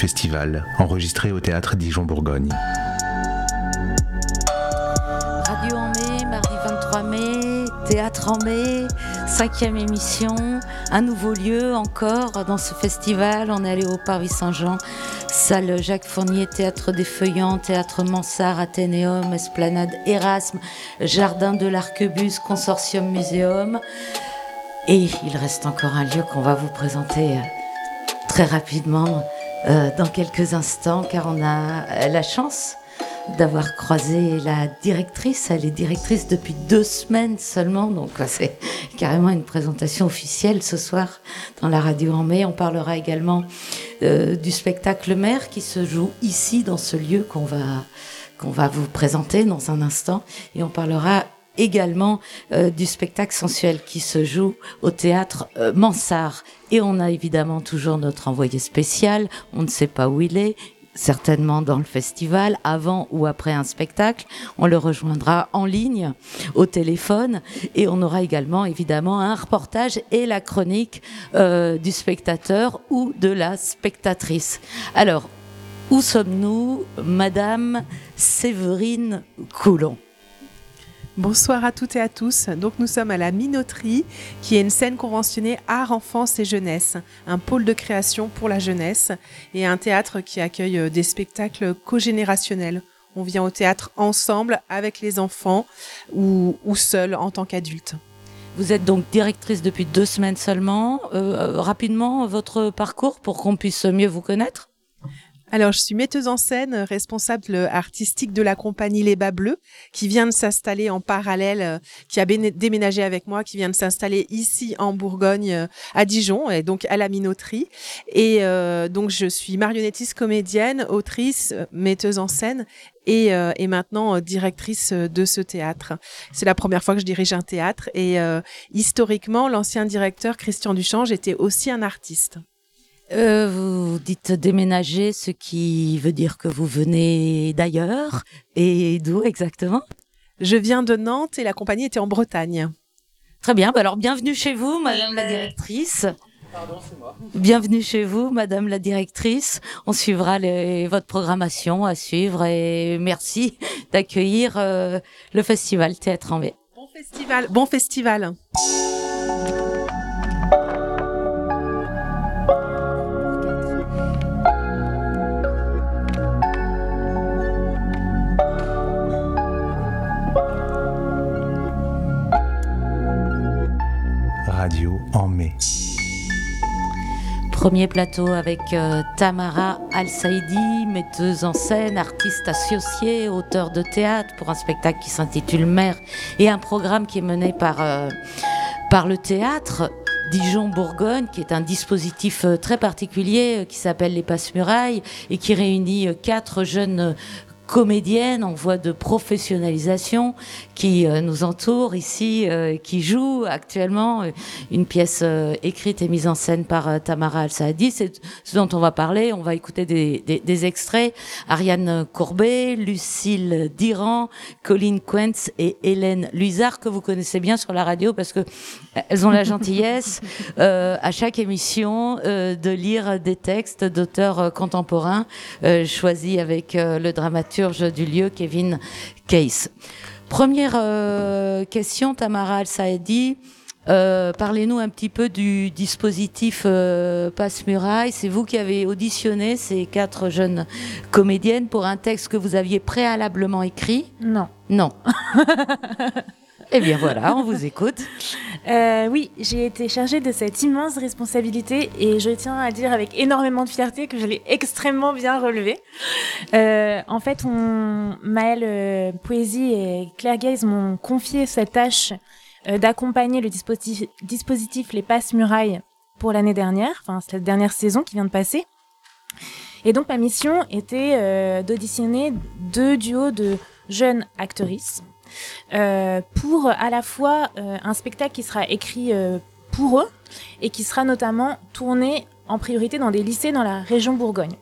festival, enregistrée au théâtre Dijon-Bourgogne. Radio en mai, mardi 23 mai, théâtre en mai, cinquième émission, un nouveau lieu encore dans ce festival. On est allé au Parvis Saint-Jean, salle Jacques Fournier, théâtre des Feuillants, théâtre Mansart, Athénéum, Esplanade Erasme, jardin de l'Arquebus, consortium muséum. Et il reste encore un lieu qu'on va vous présenter très rapidement euh, dans quelques instants, car on a la chance d'avoir croisé la directrice. Elle est directrice depuis deux semaines seulement, donc c'est carrément une présentation officielle ce soir dans la radio en mai. On parlera également euh, du spectacle Mère qui se joue ici dans ce lieu qu'on va qu'on va vous présenter dans un instant, et on parlera également euh, du spectacle sensuel qui se joue au théâtre euh, Mansart. Et on a évidemment toujours notre envoyé spécial, on ne sait pas où il est, certainement dans le festival, avant ou après un spectacle. On le rejoindra en ligne, au téléphone, et on aura également évidemment un reportage et la chronique euh, du spectateur ou de la spectatrice. Alors, où sommes-nous, Madame Séverine Coulon? Bonsoir à toutes et à tous. Donc nous sommes à la Minoterie, qui est une scène conventionnée art, enfance et jeunesse, un pôle de création pour la jeunesse et un théâtre qui accueille euh, des spectacles cogénérationnels. On vient au théâtre ensemble avec les enfants ou, ou seul en tant qu'adulte. Vous êtes donc directrice depuis deux semaines seulement. Euh, rapidement, votre parcours pour qu'on puisse mieux vous connaître alors, je suis metteuse en scène, responsable artistique de la compagnie Les Bas Bleus, qui vient de s'installer en parallèle, euh, qui a déménagé avec moi, qui vient de s'installer ici en Bourgogne, euh, à Dijon, et donc à la minoterie. Et euh, donc, je suis marionnettiste, comédienne, autrice, metteuse en scène et, euh, et, maintenant directrice de ce théâtre. C'est la première fois que je dirige un théâtre et euh, historiquement, l'ancien directeur Christian Duchange était aussi un artiste. Euh, vous dites déménager, ce qui veut dire que vous venez d'ailleurs. Et d'où exactement? Je viens de Nantes et la compagnie était en Bretagne. Très bien, bah alors bienvenue chez vous, Madame la directrice. Pardon, c'est moi. Bienvenue chez vous, Madame la directrice. On suivra les, votre programmation à suivre et merci d'accueillir euh, le festival Théâtre en mai. Bon festival, bon festival. Premier plateau avec euh, Tamara Al-Saidi, metteuse en scène, artiste associée, auteur de théâtre pour un spectacle qui s'intitule Mère et un programme qui est mené par, euh, par le théâtre. Dijon-Bourgogne, qui est un dispositif euh, très particulier qui s'appelle les Passe-Murailles et qui réunit quatre jeunes comédiennes en voie de professionnalisation qui euh, nous entourent ici, euh, qui jouent actuellement euh, une pièce euh, écrite et mise en scène par Tamara Al-Saadi. C'est ce dont on va parler. On va écouter des, des, des extraits. Ariane Courbet, Lucille Diran, Colline Quentz et Hélène Luizard, que vous connaissez bien sur la radio parce que elles ont la gentillesse euh, à chaque émission euh, de lire des textes d'auteurs contemporains euh, choisis avec le dramaturge du lieu, Kevin Case. Première euh, question, Tamara Al-Saedi. Euh, Parlez-nous un petit peu du dispositif euh, Passe-Muraille. C'est vous qui avez auditionné ces quatre jeunes comédiennes pour un texte que vous aviez préalablement écrit? Non. Non. Eh bien voilà, on vous écoute. Euh, oui, j'ai été chargée de cette immense responsabilité et je tiens à dire avec énormément de fierté que je l'ai extrêmement bien relevée. Euh, en fait, on, Maëlle euh, Poésie et Claire Gaze m'ont confié cette tâche d'accompagner le dispositif, Les Passes Murailles pour l'année dernière, enfin cette dernière saison qui vient de passer. Et donc ma mission était d'auditionner deux duos de jeunes actrices pour à la fois euh, un spectacle qui sera écrit euh, pour eux et qui sera notamment tourné en priorité dans des lycées dans la région Bourgogne.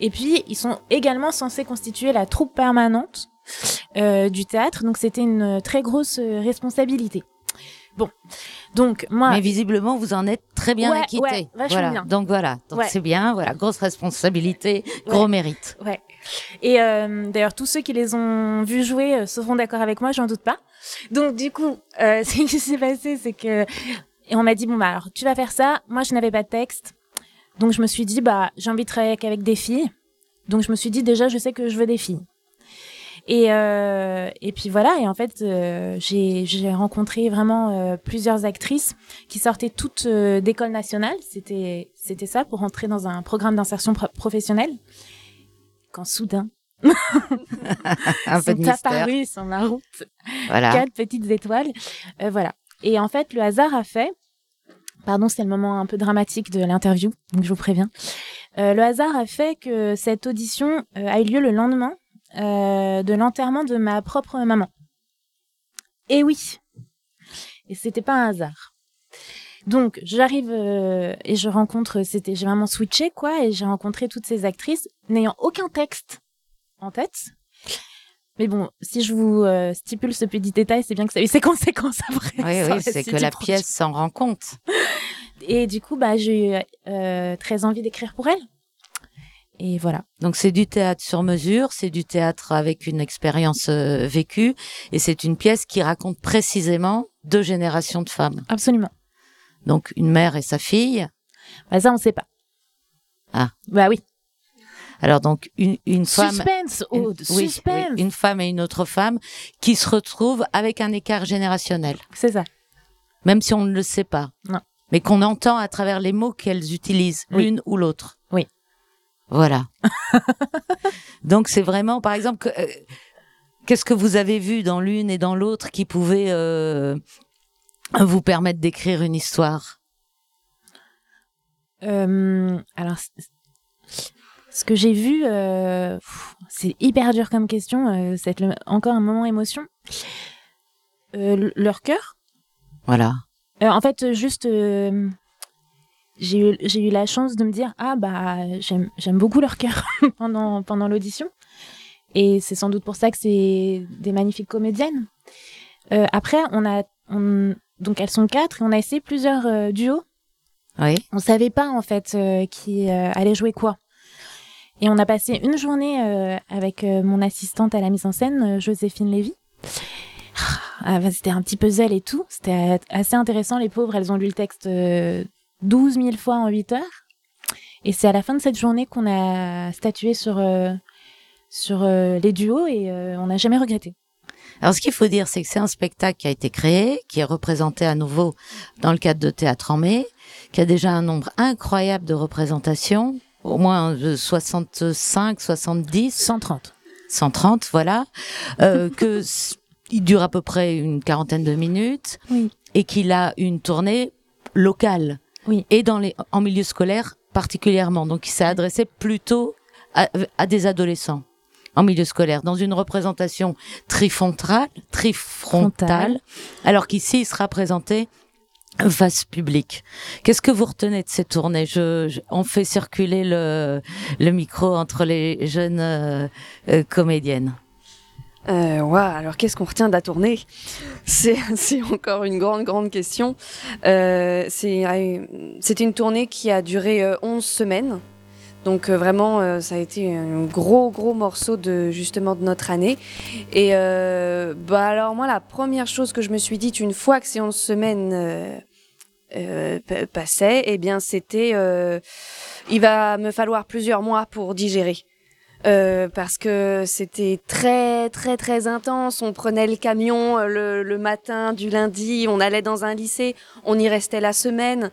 Et puis, ils sont également censés constituer la troupe permanente euh, du théâtre, donc c'était une très grosse euh, responsabilité. Bon, donc moi. Mais visiblement, vous en êtes très bien Ouais, acquitté. ouais, voilà. bien. Donc voilà, donc Ouais. c'est bien. Voilà, grosse responsabilité, gros mérite. Ouais. Et euh, d'ailleurs, tous ceux qui les ont vus jouer euh, seront d'accord avec moi, j'en doute pas. Donc du coup, euh, ce qui s'est passé, c'est que on m'a dit bon bah alors tu vas faire ça. Moi, je n'avais pas de texte, donc je me suis dit bah j'ai envie de travailler avec des filles. Donc je me suis dit déjà je sais que je veux des filles. Et et puis voilà et en fait euh, j'ai rencontré vraiment plusieurs actrices qui sortaient toutes d'école nationale. C'était c'était ça pour entrer dans un programme d'insertion pro- professionnelle. Quand soudain Un peu sont mystère. apparus sur ma route Voilà. quatre petites étoiles. Euh, voilà. Et en fait, le hasard a fait. Pardon, c'est le moment un peu dramatique de l'interview, donc je vous préviens. Euh, le hasard a fait que cette audition euh, a eu lieu le lendemain de l'enterrement de ma propre maman. Et oui. Et c'était pas un hasard. Donc j'arrive euh, et je rencontre, c'était j'ai vraiment switché quoi, et j'ai rencontré toutes ces actrices n'ayant aucun texte en tête. Mais bon, si je vous euh, stipule ce petit détail, c'est bien que ça a eu ses conséquences après. Oui, oui, c'est que la pièce s'en rend compte. Et du coup, bah, j'ai eu euh, très envie d'écrire pour elle. Et voilà. Donc c'est du théâtre sur mesure, c'est du théâtre avec une expérience euh, vécue, et c'est une pièce qui raconte précisément deux générations de femmes. Absolument. Donc une mère et sa fille. Bah, ça, on sait pas. Ah. Bah oui. Alors donc une, une femme. Suspense, une- Aude, oui, suspense. oui, une femme et une autre femme qui se retrouvent avec un écart générationnel, C'est ça. même si on ne le sait pas. Non. Mais qu'on entend à travers les mots qu'elles utilisent, Oui. l'une ou l'autre. Oui. Voilà. donc c'est vraiment, par exemple, euh, qu'est-ce que vous avez vu dans l'une et dans l'autre qui pouvait euh, vous permettre d'écrire une histoire? Euh, alors, ce que j'ai vu, euh, c'est hyper dur comme question. Euh, c'est le- encore un moment émotion. Euh, leur cœur? Voilà. Euh, en fait, juste, euh, j'ai eu, eu la chance de me dire ah bah j'aime j'aime beaucoup leur cœur pendant pendant l'audition et c'est sans doute pour ça que c'est des magnifiques comédiennes. Euh, après, on a on- donc elles sont quatre et on a essayé plusieurs euh, duos. Oui. On savait pas en fait euh, qui euh, allait jouer quoi. Et on a passé une journée avec mon assistante à la mise en scène, Joséphine Lévy. Ah, bah, c'était un petit puzzle et tout. C'était assez intéressant. Les pauvres, elles ont lu le texte euh, 12 000 fois en 8 heures. Et c'est à la fin de cette journée qu'on a statué sur, sur les duos et on n'a jamais regretté. Alors, ce qu'il faut dire, c'est que c'est un spectacle qui a été créé, qui est représenté à nouveau dans le cadre de Théâtre en mai, qui a déjà un nombre incroyable de représentations, au moins de 65, 70, 130. 130, voilà, euh, que il dure à peu près une quarantaine de minutes, Oui. et qu'il a une tournée locale, Oui. et dans les en milieu scolaire particulièrement. Donc, il s'est adressé plutôt à, à des adolescents en milieu scolaire, dans une représentation trifrontale, trifrontale, Frontale. alors qu'ici, il sera présenté face public. Qu'est-ce que vous retenez de ces tournées? Je, je- On fait circuler le, le micro entre les jeunes euh, euh, comédiennes. Euh, alors qu'est-ce qu'on retient de la tournée? C'est encore une grande, grande question. Euh, c'est C'était une tournée qui a duré euh, 11 semaines. Donc euh, vraiment, euh, ça a été un gros, gros morceau de justement de notre année. Et euh, bah alors moi, la première chose que je me suis dite une fois que ces 11 semaines pa- passaient, eh bien c'était, il va me falloir plusieurs mois pour digérer. Parce que c'était très très très intense. On prenait le camion le matin du lundi, on allait dans un lycée, on y restait la semaine.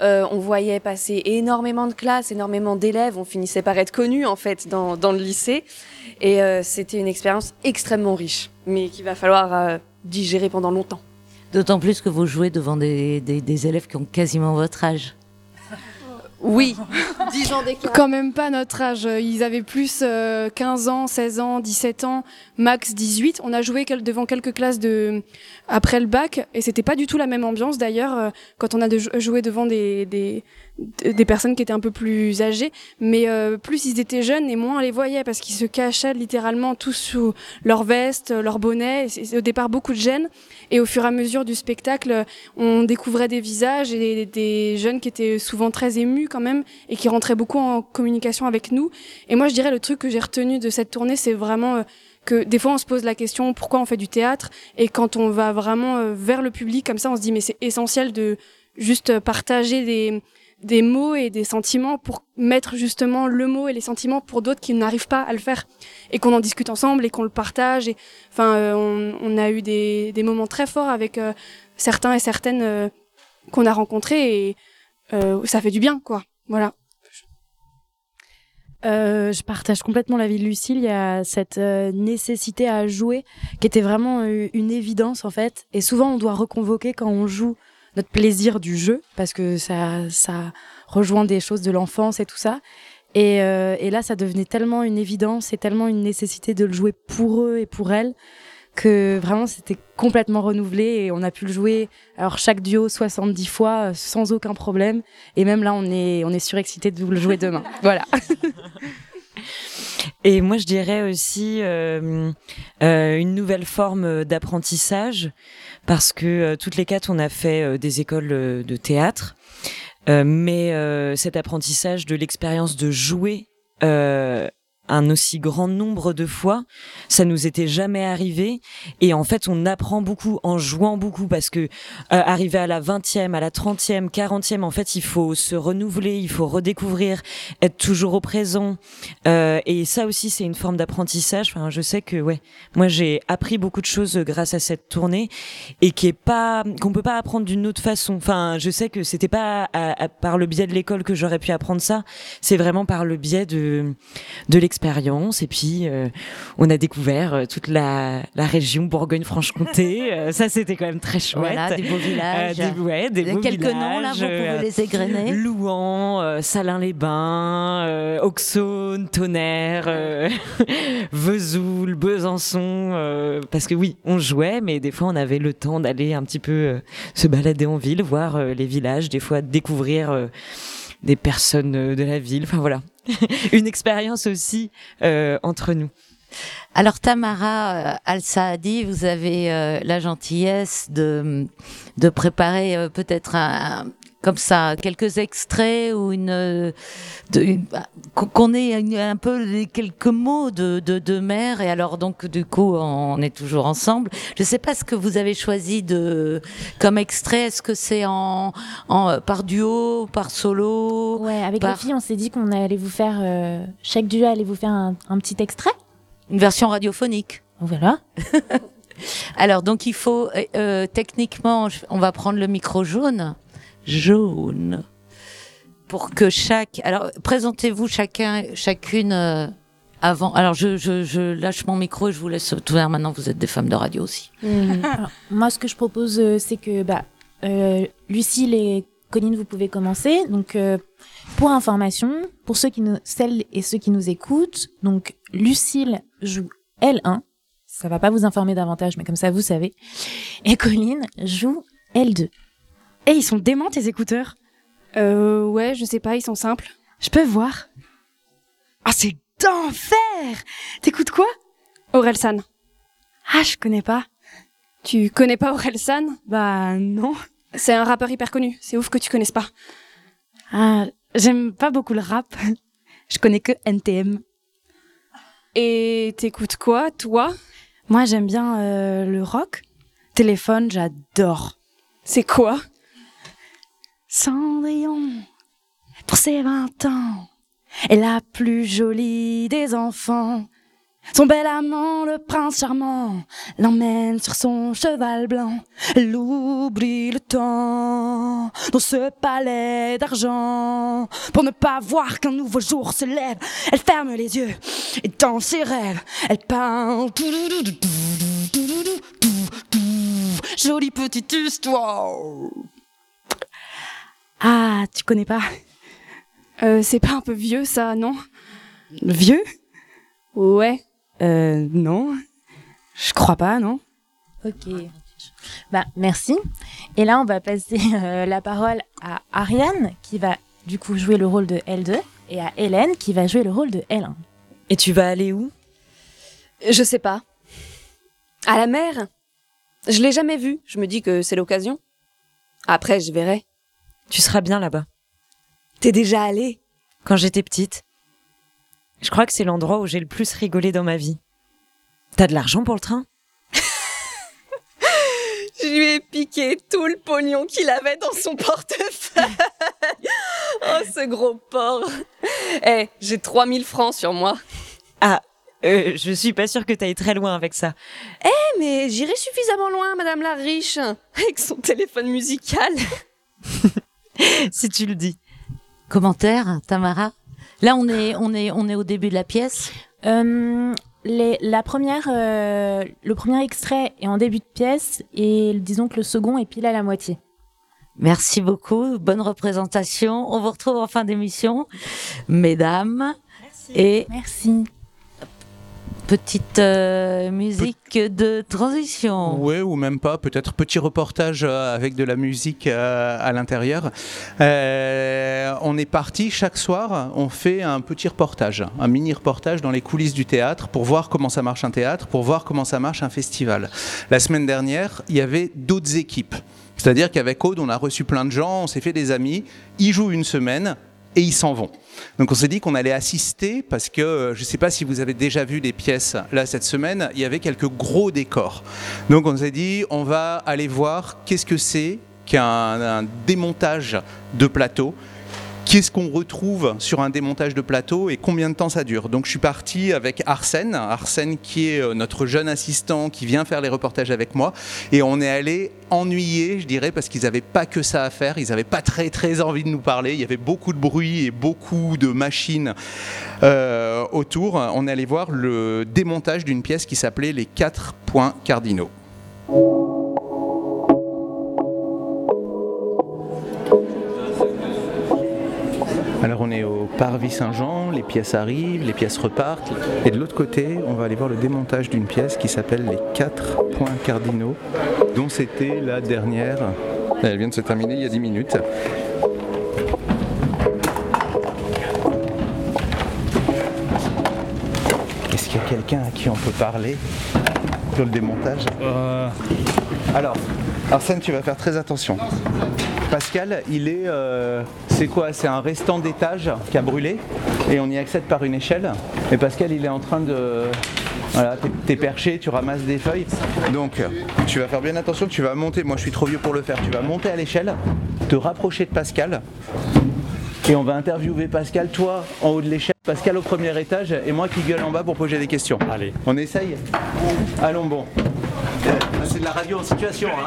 Euh, on voyait passer énormément de classes, énormément d'élèves. On finissait par être connus en fait dans, le lycée. Et euh, c'était une expérience extrêmement riche, mais qu'il va falloir euh, digérer pendant longtemps. D'autant plus que vous jouez devant des élèves qui ont quasiment votre âge. Oui, 10 ans d'écart. Quand même pas notre âge. Ils avaient plus euh, 15 ans, 16 ans, 17 ans, max 18. On a joué devant quelques classes de après le bac et c'était pas du tout la même ambiance d'ailleurs euh, quand on a de- joué devant des, des des personnes qui étaient un peu plus âgées, mais euh, plus ils étaient jeunes et moins on les voyait parce qu'ils se cachaient littéralement tous sous leur veste, leur bonnet. Au départ beaucoup de gêne et au fur et à mesure du spectacle, on découvrait des visages et des, jeunes qui étaient souvent très émus quand même et qui rentraient beaucoup en communication avec nous. Et moi, je dirais le truc que j'ai retenu de cette tournée, c'est vraiment euh, que des fois on se pose la question pourquoi on fait du théâtre? Et quand on va vraiment euh, vers le public comme ça, on se dit mais c'est essentiel de juste partager des des mots et des sentiments pour mettre justement le mot et les sentiments pour d'autres qui n'arrivent pas à le faire et qu'on en discute ensemble et qu'on le partage enfin euh, on, a eu des, moments très forts avec euh, certains et certaines euh, qu'on a rencontrés et ça fait du bien quoi voilà je partage complètement l'avis de Lucille. Il y a cette nécessité à jouer qui était vraiment une évidence en fait. Et souvent, on doit reconvoquer quand on joue notre plaisir du jeu parce que ça, ça rejoint des choses de l'enfance et tout ça. Et, euh, et là, ça devenait tellement une évidence et tellement une nécessité de le jouer pour eux et pour elles que vraiment c'était complètement renouvelé et on a pu le jouer alors chaque duo 70 fois euh, sans aucun problème et même là on est on est surexcité de le jouer demain. Voilà. Et moi, je dirais aussi euh, euh, une nouvelle forme d'apprentissage, parce que euh, toutes les quatre, on a fait euh, des écoles euh, de théâtre, Euh, mais euh, cet apprentissage de l'expérience de jouer euh, un aussi grand nombre de fois, ça nous était jamais arrivé. Et en fait, on apprend beaucoup en jouant beaucoup parce que euh, arriver à la 20e, à la 30e, 40e, en fait, il faut se renouveler, il faut redécouvrir, être toujours au présent. Euh, et ça aussi, c'est une forme d'apprentissage. Enfin, je sais que, ouais, moi, j'ai appris beaucoup de choses grâce à cette tournée et qui est pas, qu'on peut pas apprendre d'une autre façon. Enfin, je sais que c'était pas par le biais de l'école que j'aurais pu apprendre ça. C'est vraiment par le biais de, de l'expérience. Et puis, euh, on a découvert euh, toute la, la région Bourgogne-Franche-Comté. Euh, ça, c'était quand même très chouette. Voilà, des beaux villages. Des, ouais, des beaux Quelques villages. noms, là, vous pouvez les égrener. Louan, Salins-les-Bains, Auxonne, Tonnerre, Vesoul, Besançon. parce que oui, on jouait, mais des fois on avait le temps d'aller un petit peu se balader en ville, voir les villages, des fois découvrir des personnes de la ville. Enfin voilà, une expérience aussi euh, entre nous. Alors Tamara euh, Al-Saadi, vous avez euh, la gentillesse de, de préparer euh, peut-être un, comme ça quelques extraits ou une, euh, une- bah, qu'on- ait un peu les quelques mots de, de, de mère et alors donc du coup on est toujours ensemble. Je sais pas ce que vous avez choisi de comme extrait. Est-ce que c'est en, en par duo, par solo? Ouais, avec par les filles, on s'est dit qu'on allait vous faire, euh, chaque duo allait vous faire un, un petit extrait. une version radiophonique Voilà. Alors, donc il faut, euh, euh, techniquement, on va prendre le micro jaune. Jaune. Pour que chaque. Alors, présentez-vous chacun, chacune euh, avant. Alors, je, je, je lâche mon micro et je vous laisse tout faire. Maintenant, vous êtes des femmes de radio aussi. Alors, moi, ce que je propose, euh, c'est que bah, euh, Lucille et Colline, vous pouvez commencer. Donc, euh, pour information, pour ceux qui nous, celles et ceux qui nous écoutent, donc Lucille joue L1. Ça va pas vous informer davantage, mais comme ça, vous savez. Et Colline joue L2. Et ils sont déments tes écouteurs. euh, ouais je sais pas ils sont simples Je peux voir. Ah c'est d'enfer. T'écoutes quoi? Orelsan Ah je connais pas. tu connais pas Orelsan? Bah non. c'est un rappeur hyper connu c'est ouf que tu connaisses pas Ah j'aime pas beaucoup le rap. Je connais que NTM. et t'écoutes quoi toi? Moi j'aime bien euh, le rock. Téléphone j'adore. c'est quoi? Cendrillon, pour ses 20 ans, est la plus jolie des enfants. Son bel amant, le prince charmant, l'emmène sur son cheval blanc. Elle oublie le temps dans ce palais d'argent. Pour ne pas voir qu'un nouveau jour se lève, elle ferme les yeux et dans ses rêves, elle parle. Jolie petite histoire. Ah, tu connais pas Euh, c'est pas un peu vieux ça, non? Vieux? Ouais. Euh, non. Je crois pas, non. Ok. Bah, merci. Et là, on va passer euh, la parole à Ariane, qui va du coup jouer le rôle de L2, et à Hélène, qui va jouer le rôle de L1. Et tu vas aller où? Je sais pas. À la mer? Je l'ai jamais vue. Je me dis que c'est l'occasion. Après, je verrai. Tu seras bien là-bas. T'es déjà allé? Quand j'étais petite. Je crois que c'est l'endroit où j'ai le plus rigolé dans ma vie. T'as de l'argent pour le train? Je lui ai piqué tout le pognon qu'il avait dans son portefeuille. oh, ce gros porc. Eh, j'ai 3000 francs sur moi. Ah, euh, je suis pas sûre que t'ailles très loin avec ça. Eh, mais j'irai suffisamment loin, Madame la riche, avec son téléphone musical. si tu le dis. Commentaire, Tamara Là, on est, on, est, on est au début de la pièce. Euh, les, la première, euh, le premier extrait est en début de pièce, et disons que le second est pile à la moitié. Merci beaucoup, bonne représentation. On vous retrouve en fin d'émission, mesdames. Merci. Et Merci. Petite euh, musique de transition. Ouais, ou même pas. Peut-être petit reportage euh, avec de la musique euh, à l'intérieur. On est parti chaque soir. On fait un petit reportage, un mini reportage dans les coulisses du théâtre pour voir comment ça marche un théâtre, pour voir comment ça marche un festival. La semaine dernière, il y avait d'autres équipes. C'est-à-dire qu'avec Aude, on a reçu plein de gens, on s'est fait des amis. Ils jouent une semaine et ils s'en vont. Donc on s'est dit qu'on allait assister parce que euh, je ne sais pas si vous avez déjà vu des pièces là cette semaine, il y avait quelques gros décors. Donc on s'est dit on va aller voir qu'est-ce que c'est qu'un un démontage de plateau. Qu'est-ce qu'on retrouve sur un démontage de plateau et combien de temps ça dure. Donc je suis parti avec Arsène, Arsène qui est euh, notre jeune assistant qui vient faire les reportages avec moi. Et on est allé ennuyer, je dirais, parce qu'ils n'avaient pas que ça à faire, ils n'avaient pas très très envie de nous parler, il y avait beaucoup de bruit et beaucoup de machines euh, autour. On est allé voir le démontage d'une pièce qui s'appelait Les quatre points cardinaux. Alors on est au Parvis Saint-Jean, les pièces arrivent, les pièces repartent. Et de l'autre côté, on va aller voir le démontage d'une pièce qui s'appelle Les quatre points cardinaux, dont c'était la dernière. Elle vient de se terminer il y a 10 minutes. Est-ce qu'il y a quelqu'un à qui on peut parler sur le démontage? Alors, Arsène, tu vas faire très attention. Pascal, il est. euh, c'est quoi? C'est un restant d'étage qui a brûlé et on y accède par une échelle. Et Pascal, il est en train de. Voilà, t'es- perché, tu ramasses des feuilles. Donc, tu vas faire bien attention, tu vas monter. Moi, je suis trop vieux pour le faire. Tu vas monter à l'échelle, te rapprocher de Pascal. Et on va interviewer Pascal, toi en haut de l'échelle, Pascal au premier étage et moi qui gueule en bas pour poser des questions. Allez. On essaye Allons bon. C'est de la radio en situation. Hein.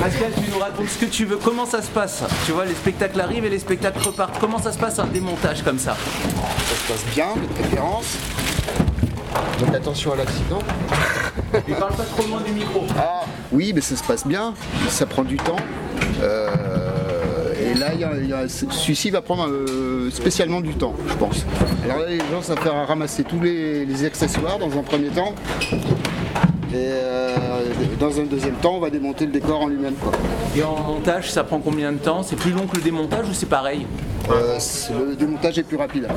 Pascal, tu nous racontes ce que tu veux. Comment ça se passe Tu vois, les spectacles arrivent et les spectacles repartent. Comment ça se passe un démontage comme ça Ça se passe bien, de préférence. Donc attention à l'accident. Il parle pas trop loin du micro. Ah oui, mais ça se passe bien, ça prend du temps. Euh, et là, il y a- il y a- celui-ci va prendre euh, spécialement du temps, je pense. Alors là, les gens, ça va ramasser tous les, accessoires dans un premier temps. Et euh, dans un deuxième temps, on va démonter le décor en lui-même. Et en montage, ça prend combien de temps? C'est plus long que le démontage ou c'est pareil? Euh, le démontage est plus rapide.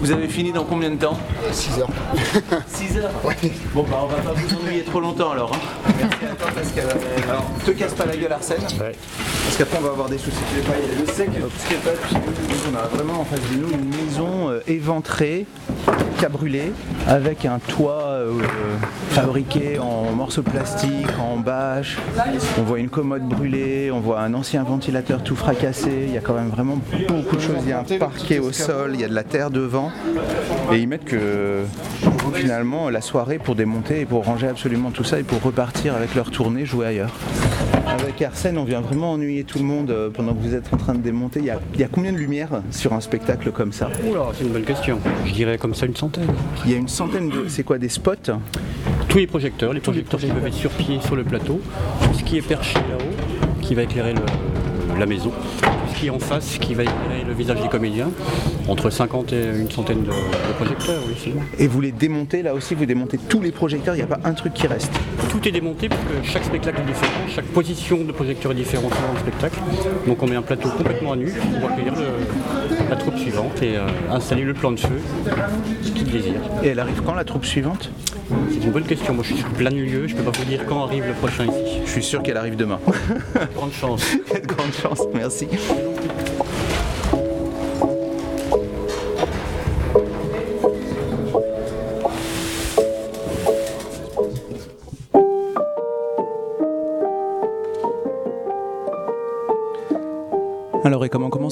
Vous avez fini dans combien de temps 6 heures. 6 heures Bon bah on va pas vous ennuyer trop longtemps alors. hein. Merci à toi Pascal. Alors, te casse pas la gueule Arsène. Parce qu'après on va avoir des soucis. Je sais que ce qui est pas, on a vraiment en face de nous une maison euh, éventrée, qui a brûlé, avec un toit euh, fabriqué en morceaux de plastique, en bâche. On voit une commode brûlée, on voit un ancien ventilateur tout fracassé. Il y a quand même vraiment beaucoup de choses. Il y a un parquet au sol, il y a de la terre devant. Et ils mettent que finalement la soirée pour démonter et pour ranger absolument tout ça et pour repartir avec leur tournée, jouer ailleurs. Avec Arsène, on vient vraiment ennuyer tout le monde euh, pendant que vous êtes en train de démonter. Il y a, il y a combien de lumières sur un spectacle comme ça? Oula, c'est une bonne question. Je dirais comme ça une centaine. Il y a une centaine de. C'est quoi des spots? Tous les projecteurs, les projecteurs qui peuvent être sur pied sur le plateau, tout ce qui est perché là-haut, qui va éclairer le- la maison, pied en face qui va éclairer le visage des comédiens. Entre 50 et une centaine de, de projecteurs, sinon. Et vous les démontez là aussi, vous démontez tous les projecteurs, il n'y a pas un truc qui reste. Tout est démonté parce que chaque spectacle est différent, chaque position de projecteur est différente dans le spectacle. Donc on met un plateau complètement à nu pour accueillir le- la troupe suivante et euh, installer le plan de feu, ce qu'il désire. Et elle arrive quand la troupe suivante? C'est une bonne question. Moi je suis sur plein lieu, je peux pas vous dire quand arrive le prochain ici. Je suis sûr qu'elle arrive demain. Grande chance. Grande chance, merci.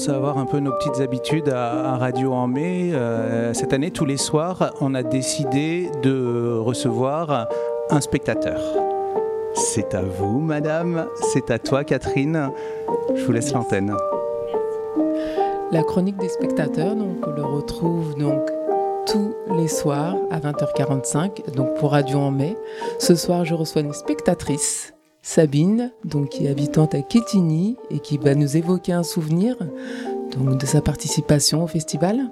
Avoir un peu nos petites habitudes à, à Radio en mai, euh, cette année tous les soirs on a décidé de recevoir un spectateur. C'est à vous madame, c'est à toi Catherine, je vous laisse l'antenne. La chronique des spectateurs, donc on le retrouve donc tous les soirs à 20h45, donc pour Radio en mai. Ce soir, je reçois une spectatrice, Sabine, donc qui est habitante à Quetigny et qui va nous évoquer un souvenir donc de sa participation au festival.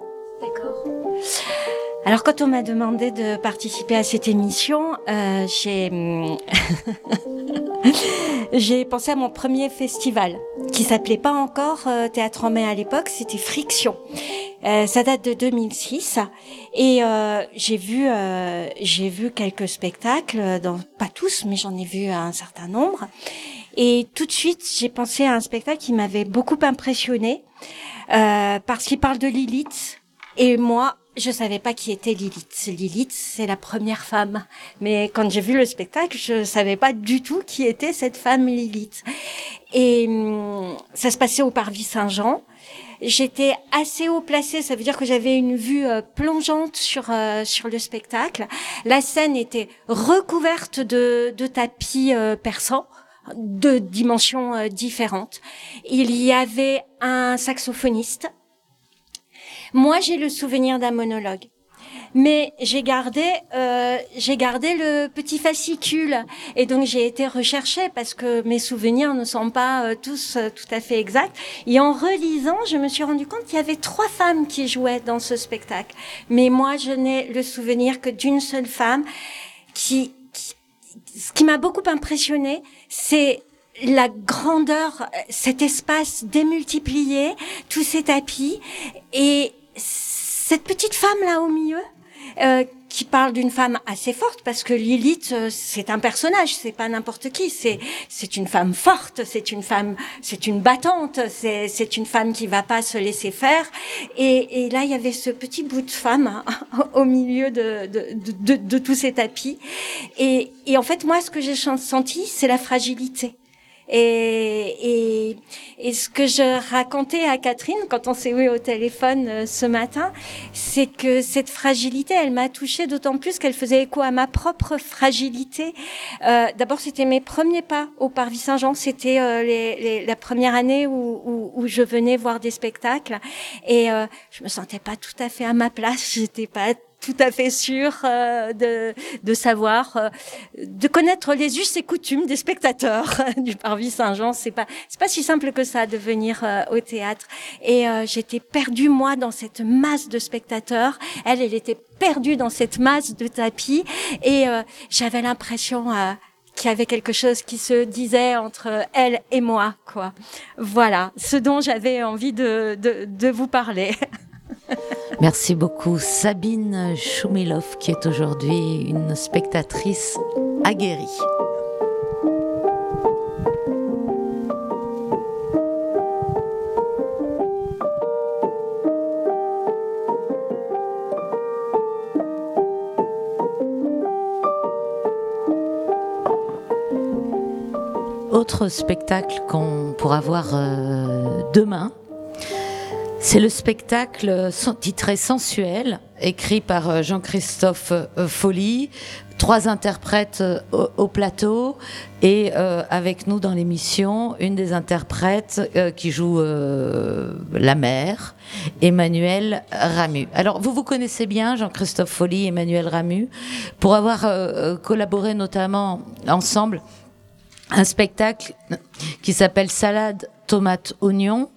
Alors quand on m'a demandé de participer à cette émission, euh, j'ai j'ai pensé à mon premier festival qui s'appelait pas encore euh, Théâtre en mai à l'époque, c'était Friction. Euh, ça date de 2006 et euh, j'ai vu euh, j'ai vu quelques spectacles, dans, pas tous mais j'en ai vu un certain nombre. Et tout de suite j'ai pensé à un spectacle qui m'avait beaucoup impressionné euh, parce qu'il parle de Lilith et moi je savais pas qui était Lilith. Lilith, c'est la première femme. Mais quand j'ai vu le spectacle, je savais pas du tout qui était cette femme Lilith. Et hum, ça se passait au Parvis Saint-Jean. J'étais assez haut placée, ça veut dire que j'avais une vue euh, plongeante sur euh, sur le spectacle. La scène était recouverte de, de tapis euh, persans de dimensions euh, différentes. Il y avait un saxophoniste, moi, j'ai le souvenir d'un monologue. Mais j'ai gardé, euh, j'ai gardé le petit fascicule et donc j'ai été rechercher parce que mes souvenirs ne sont pas euh, tous euh, tout à fait exacts. Et en relisant, je me suis rendu compte qu'il y avait trois femmes qui jouaient dans ce spectacle. Mais moi, je n'ai le souvenir que d'une seule femme qui, qui- ce qui m'a beaucoup impressionné, c'est la grandeur, euh, cet espace démultiplié, tous ces tapis et cette petite femme là au milieu euh, qui parle d'une femme assez forte parce que Lilith euh, c'est un personnage, c'est pas n'importe qui, c'est c'est une femme forte, c'est une femme, c'est une battante, c'est c'est une femme qui va pas se laisser faire et, et là il y avait ce petit bout de femme hein, au milieu de de, de, de, de tous ces tapis et, et en fait moi ce que j'ai senti c'est la fragilité. Et, et, et ce que je racontais à Catherine quand on s'est eu au téléphone euh, ce matin, c'est que cette fragilité, elle m'a touchée d'autant plus qu'elle faisait écho à ma propre fragilité. Euh, D'abord, c'était mes premiers pas au Parvis Saint-Jean. C'était euh, la première année où je venais voir des spectacles et euh, je me sentais pas tout à fait à ma place. J'étais pas tout à fait sûre euh, de, de savoir, euh, de connaître les us et coutumes des spectateurs du Parvis Saint-Jean. C'est pas, c'est pas si simple que ça de venir euh, au théâtre. Et euh, j'étais perdue moi dans cette masse de spectateurs. Elle, elle était perdue dans cette masse de tapis. Et euh, j'avais l'impression qu'il y avait quelque chose qui se disait entre elle et moi, quoi. Voilà, ce dont j'avais envie de, de, de vous parler. Merci beaucoup Sabine Choumilov qui est aujourd'hui une spectatrice aguerrie. Autre spectacle qu'on pourra voir euh, demain, c'est le spectacle titré Sensuel, écrit par euh, Jean-Christophe euh, Folly, trois interprètes euh, au, au plateau. Et avec nous dans l'émission, une des interprètes qui joue la mère, Emmanuel Ramu. Alors vous vous connaissez bien Jean-Christophe Folly, Emmanuel Ramu, pour avoir collaboré notamment ensemble un spectacle qui s'appelle Salade, tomate, oignon,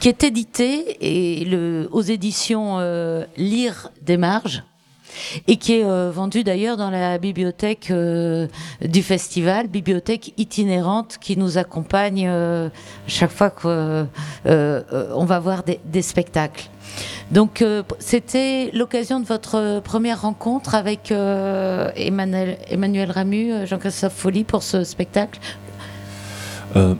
qui est édité et aux éditions euh, Lire des marges et qui est euh, vendu d'ailleurs dans la bibliothèque euh, du festival, bibliothèque itinérante qui nous accompagne euh, chaque fois qu'on va voir des, des spectacles. Donc c'était l'occasion de votre première rencontre avec Emmanuel, Emmanuel Ramu, Jean-Christophe Folly pour ce spectacle.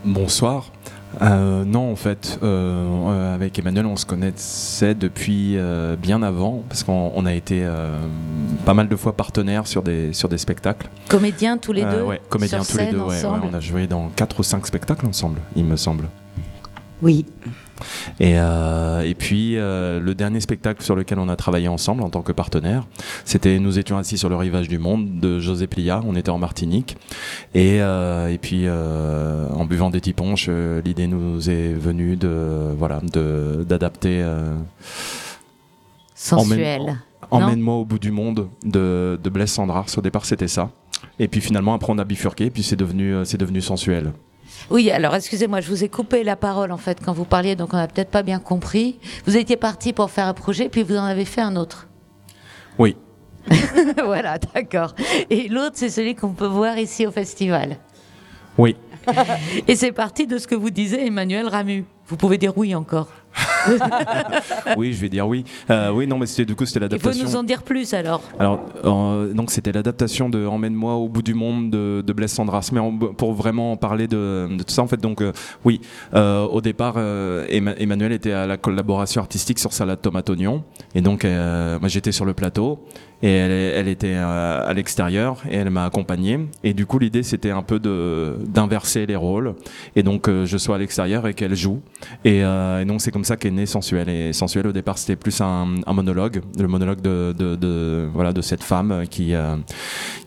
bonsoir. Euh, non, en fait, euh, avec Emmanuel, on se connaissait depuis euh, bien avant, parce qu'on a été pas mal de fois partenaires sur des, sur des spectacles. Comédiens tous les deux Oui, comédiens tous les deux, ouais, On a joué dans 4 ou 5 spectacles ensemble, il me semble. Oui. Et, euh, et puis euh, le dernier spectacle sur lequel on a travaillé ensemble en tant que partenaire, c'était Nous étions assis sur le rivage du monde de José Plia. On était en Martinique et, euh, et puis en buvant des tiponches, l'idée nous est venue de voilà de d'adapter. Sensuel. Emmène-moi au bout du monde de, de Blaise Sandrars. Au départ, c'était ça. Et puis finalement, après, on a bifurqué, puis c'est devenu, c'est devenu sensuel. Oui, alors excusez-moi, je vous ai coupé la parole en fait quand vous parliez, donc on n'a peut-être pas bien compris. Vous étiez parti pour faire un projet, puis vous en avez fait un autre. Oui. voilà, d'accord. Et l'autre, c'est celui qu'on peut voir ici au festival. Oui. Et c'est parti de ce que vous disiez, Emmanuel Ramu. Vous pouvez dire oui encore. oui, je vais dire oui. Euh, oui, non, mais c'était du coup c'était l'adaptation. Il faut nous en dire plus alors. Alors, euh, donc c'était l'adaptation de Emmène-moi au bout du monde de, de Blaise Sandras. Mais pour vraiment parler de, de, tout ça, en fait, donc euh, oui, euh, au départ, Emmanuel était à la collaboration artistique sur Salade Tomate Oignon, et donc moi j'étais sur le plateau et elle, elle était à l'extérieur et elle m'a accompagné. Et du coup, l'idée c'était un peu d'inverser les rôles et donc je sois à l'extérieur et qu'elle joue. Et, et donc c'est comme ça qu'est né Sensuel. Et Sensuel, au départ, c'était plus un, un, monologue, le monologue de, de, de, voilà, de cette femme qui, euh,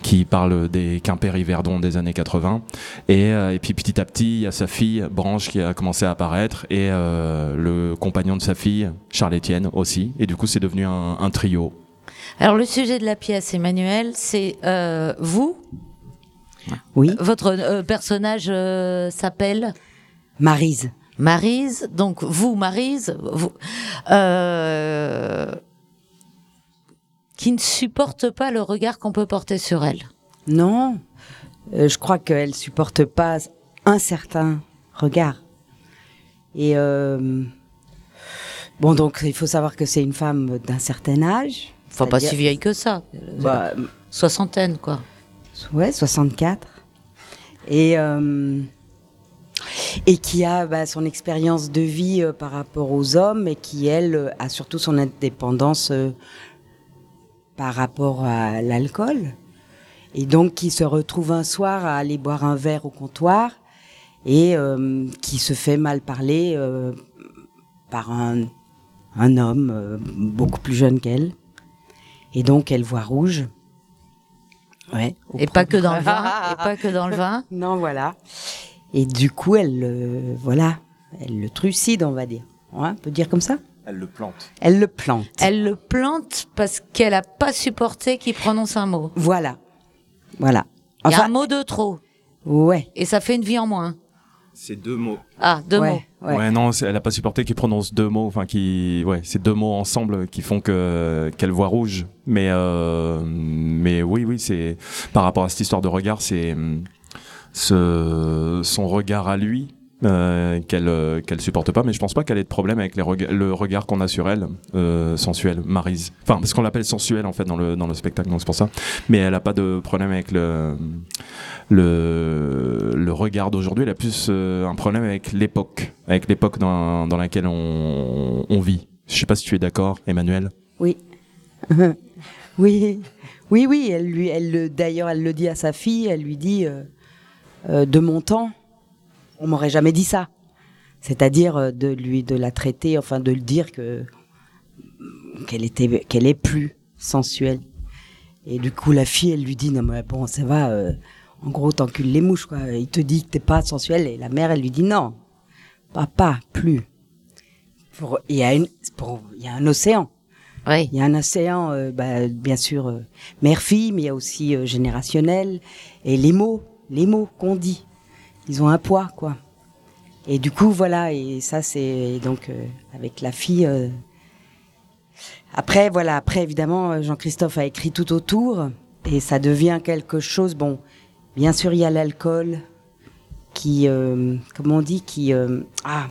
qui parle des Quimper Yverdon des années 80. Et, euh, et puis petit à petit, il y a sa fille, Branche, qui a commencé à apparaître, et euh, le compagnon de sa fille, Charles-Étienne aussi. Et du coup, c'est devenu un, un, trio. Alors, le sujet de la pièce, Emmanuel, c'est euh, vous. Oui. Votre euh, personnage s'appelle Marise. Marise, donc vous, Marise, vous, euh, qui ne supporte pas le regard qu'on peut porter sur elle. Non, euh, je crois qu'elle supporte pas un certain regard. Et euh, bon, donc il faut savoir que c'est une femme d'un certain âge. Enfin, pas si vieille que ça. Bah, Soixantaine, quoi. Ouais, 64. Et euh, et qui a bah, son expérience de vie euh, par rapport aux hommes et qui, elle, euh, a surtout son indépendance euh, par rapport à l'alcool. Et donc qui se retrouve un soir à aller boire un verre au comptoir et qui se fait mal parler par un, un homme beaucoup plus jeune qu'elle. Et donc elle voit rouge. Ouais, et pas que dans le vin. et pas que dans le vin. non, voilà. Et du coup, elle le, voilà, elle le trucide, on va dire. Ouais, on peut dire comme ça Elle le plante. Elle le plante. Elle le plante parce qu'elle a pas supporté qu'il prononce un mot. Voilà. Voilà. Il y a un mot de trop. Ouais. Et ça fait une vie en moins. C'est deux mots. Ah, deux ouais, mots. Ouais. non, elle a pas supporté qu'il prononce deux mots, enfin qui, ouais, c'est deux mots ensemble qui font que qu'elle voit rouge. Mais euh, mais oui, oui, c'est par rapport à cette histoire de regard, c'est ce, son regard à lui euh, qu'elle euh, qu'elle supporte pas mais je pense pas qu'elle ait de problème avec le regard qu'on a sur elle euh, sensuel Marise enfin parce qu'on l'appelle sensuelle en fait dans le dans le spectacle donc c'est pour ça. Mais elle a pas de problème avec le le, le regard d'aujourd'hui. Elle a plus euh, un problème avec l'époque avec l'époque dans, dans laquelle on, on vit. Je sais pas si tu es d'accord Emmanuel. Oui. Oui. Oui oui elle lui elle d'ailleurs elle le dit à sa fille. Elle lui dit euh, de mon temps, on m'aurait jamais dit ça. C'est-à-dire euh, de lui de la traiter, enfin de le dire que qu'elle était qu'elle est plus sensuelle. Et du coup la fille elle lui dit non mais bon ça va, euh, en gros t'encules les mouches quoi. Il te dit que t'es pas sensuelle et la mère elle lui dit non, papa plus. Pour il y a une pour il y a un océan. Oui. Il y a un océan, euh, bah, bien sûr, euh, mère-fille, mais il y a aussi euh, générationnel et les mots les mots qu'on dit. Ils ont un poids, quoi. Et du coup, voilà, et ça, c'est donc euh, avec la fille. euh, Après, voilà, après, évidemment, euh, Jean-Christophe a écrit tout autour, et ça devient quelque chose. Bon, bien sûr, il y a l'alcool qui, euh, comment on dit, qui. euh, ah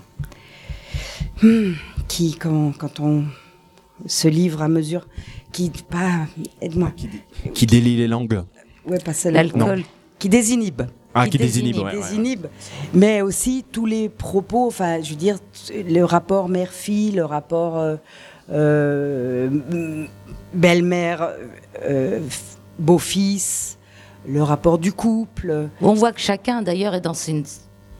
Hmm, qui, quand, quand on se livre à mesure, qui. Pas. Aide-moi. Qui délie les langues. Ouais, pas ça. L'alcool. non. Qui désinhibe. Ah, qui désinhibe, ouais, ouais, ouais. désinhibe. Mais aussi tous les propos, enfin, je veux dire, le rapport mère-fille, le rapport euh, euh, mm, belle-mère, euh, beau-fils, le rapport du couple. On voit que chacun, d'ailleurs, est dans une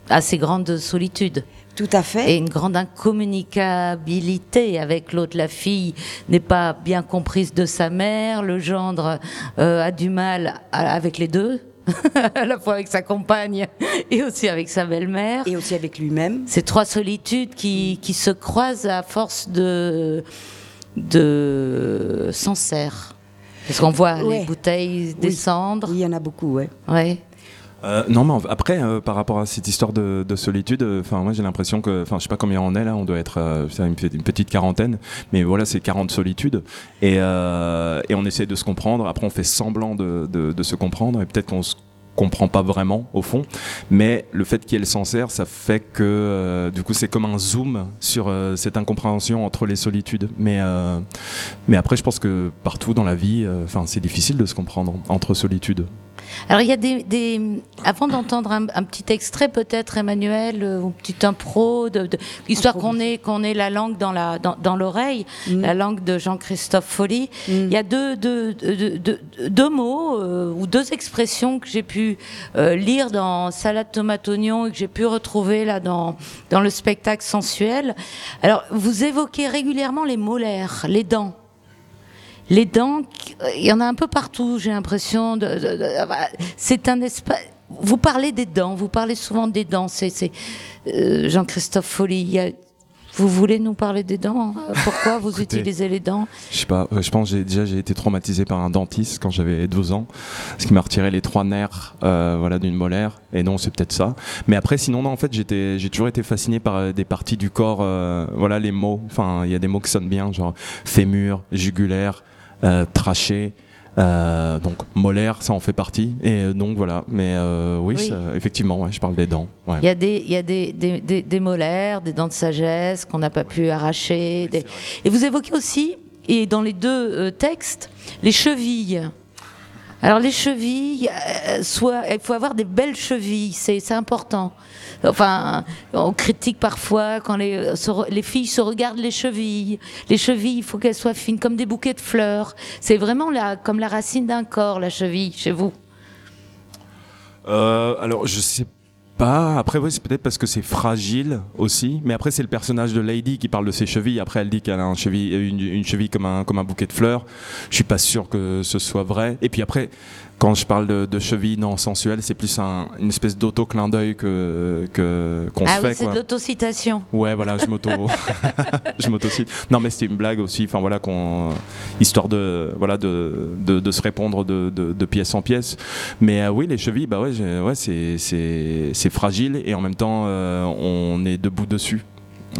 assez grande solitude. Tout à fait. Et une grande incommunicabilité avec l'autre. La fille n'est pas bien comprise de sa mère, le gendre euh, a du mal à- avec les deux. à la fois avec sa compagne et aussi avec sa belle-mère. Et aussi avec lui-même. Ces trois solitudes qui, qui se croisent à force de, de Sancerre. Parce qu'on voit Ouais. les bouteilles descendre. Oui, il y en a beaucoup, ouais. Ouais. Euh, non, mais après, euh, par rapport à cette histoire de, de solitude, euh, enfin, moi j'ai l'impression que, enfin, je sais pas combien on est là, on doit être une, une petite quarantaine, mais voilà, c'est 40 solitudes, et, on essaie de se comprendre. Après, on fait semblant de, se comprendre, et peut-être qu'on se comprend pas vraiment au fond, mais le fait qu'il y ait le ça fait que du coup c'est comme un zoom sur cette incompréhension entre les solitudes. Mais mais après, je pense que partout dans la vie, enfin, c'est difficile de se comprendre entre solitudes. Alors il y a des, des avant d'entendre un, un petit extrait peut-être Emmanuel euh, ou petite impro de, de- histoire qu'on ait qu'on ait la langue dans la dans, dans l'oreille la langue de Jean-Christophe Folly. Il y a deux deux, deux, deux- deux mots euh, ou deux expressions que j'ai pu euh, lire dans Salade tomate oignon et que j'ai pu retrouver là dans dans le spectacle sensuel. Alors vous évoquez régulièrement les molaires les dents les dents, il y en a un peu partout, j'ai l'impression. De, de- de- c'est un espace. Vous parlez des dents, vous parlez souvent des dents. C'est c'est, euh, Jean-Christophe Folly. a- vous voulez nous parler des dents Euh, Pourquoi vous Écoutez, utilisez les dents? Je sais pas, euh, je pense que j'ai déjà j'ai été traumatisé par un dentiste quand j'avais 12 ans, ce qui m'a retiré les trois nerfs euh, voilà, d'une molaire. Et non, c'est peut-être ça. Mais après, sinon, non, en fait, j'étais, j'ai toujours été fasciné par euh, des parties du corps, euh, voilà, les mots. Enfin, il y a des mots qui sonnent bien, genre fémur, jugulaire, euh, trachée. euh, donc molaire, ça en fait partie. Et euh, donc voilà. Mais euh, oui, Oui. ça- effectivement, ouais, je parle des dents. ouais. Il y a des, y a des, des, des- des molaires, des dents de sagesse qu'on n'a pas pu arracher. Et vous évoquez aussi, et dans les deux euh, textes, les chevilles. Alors les chevilles, soit, il faut avoir des belles chevilles, c'est important. Enfin, on critique parfois quand les, filles se regardent les chevilles. Les chevilles, il faut qu'elles soient fines, comme des bouquets de fleurs. C'est vraiment la, comme la racine d'un corps, la cheville, chez vous. Euh, alors, je sais pas. Après, oui, c'est peut-être parce que c'est fragile aussi. Mais après, c'est le personnage de Lady qui parle de ses chevilles. Après, elle dit qu'elle a une cheville comme un, comme un bouquet de fleurs. Je suis pas sûr que ce soit vrai. Et puis après, quand je parle de, de cheville non sensuelle, c'est plus un- une espèce d'auto-clin d'œil que, que, qu'on ah se oui, fait. c'est quoi. de l'autocitation. Ouais, voilà, je m'auto, je m'autocite. Non, mais c'était une blague aussi. Enfin voilà, qu'on, histoire de, voilà, de, de, de se répondre de, de, pièce en pièce. Mais euh, oui, les chevilles, bah ouais, ouais, c'est, c'est, c'est fragile et en même temps, euh, on est debout dessus.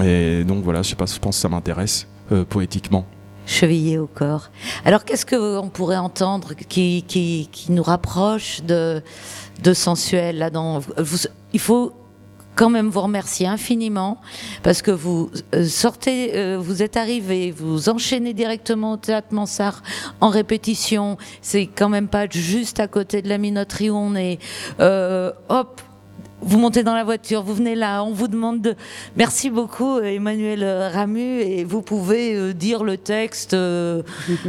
Et donc voilà, je sais pas, je pense que ça m'intéresse euh, poétiquement. Chevillé au corps. Alors qu'est-ce qu'on pourrait entendre qui, qui, nous rapproche de, de sensuel là-dedans Vous- Il faut quand même vous remercier infiniment parce que vous euh, sortez, euh, vous êtes arrivé, vous enchaînez directement au théâtre Mansart en répétition. C'est quand même pas juste à côté de la minoterie où on est. Euh, hop, vous montez dans la voiture, vous venez là, on vous demande de... Merci beaucoup euh, Emmanuel euh, Ramu et vous pouvez euh, dire le texte euh,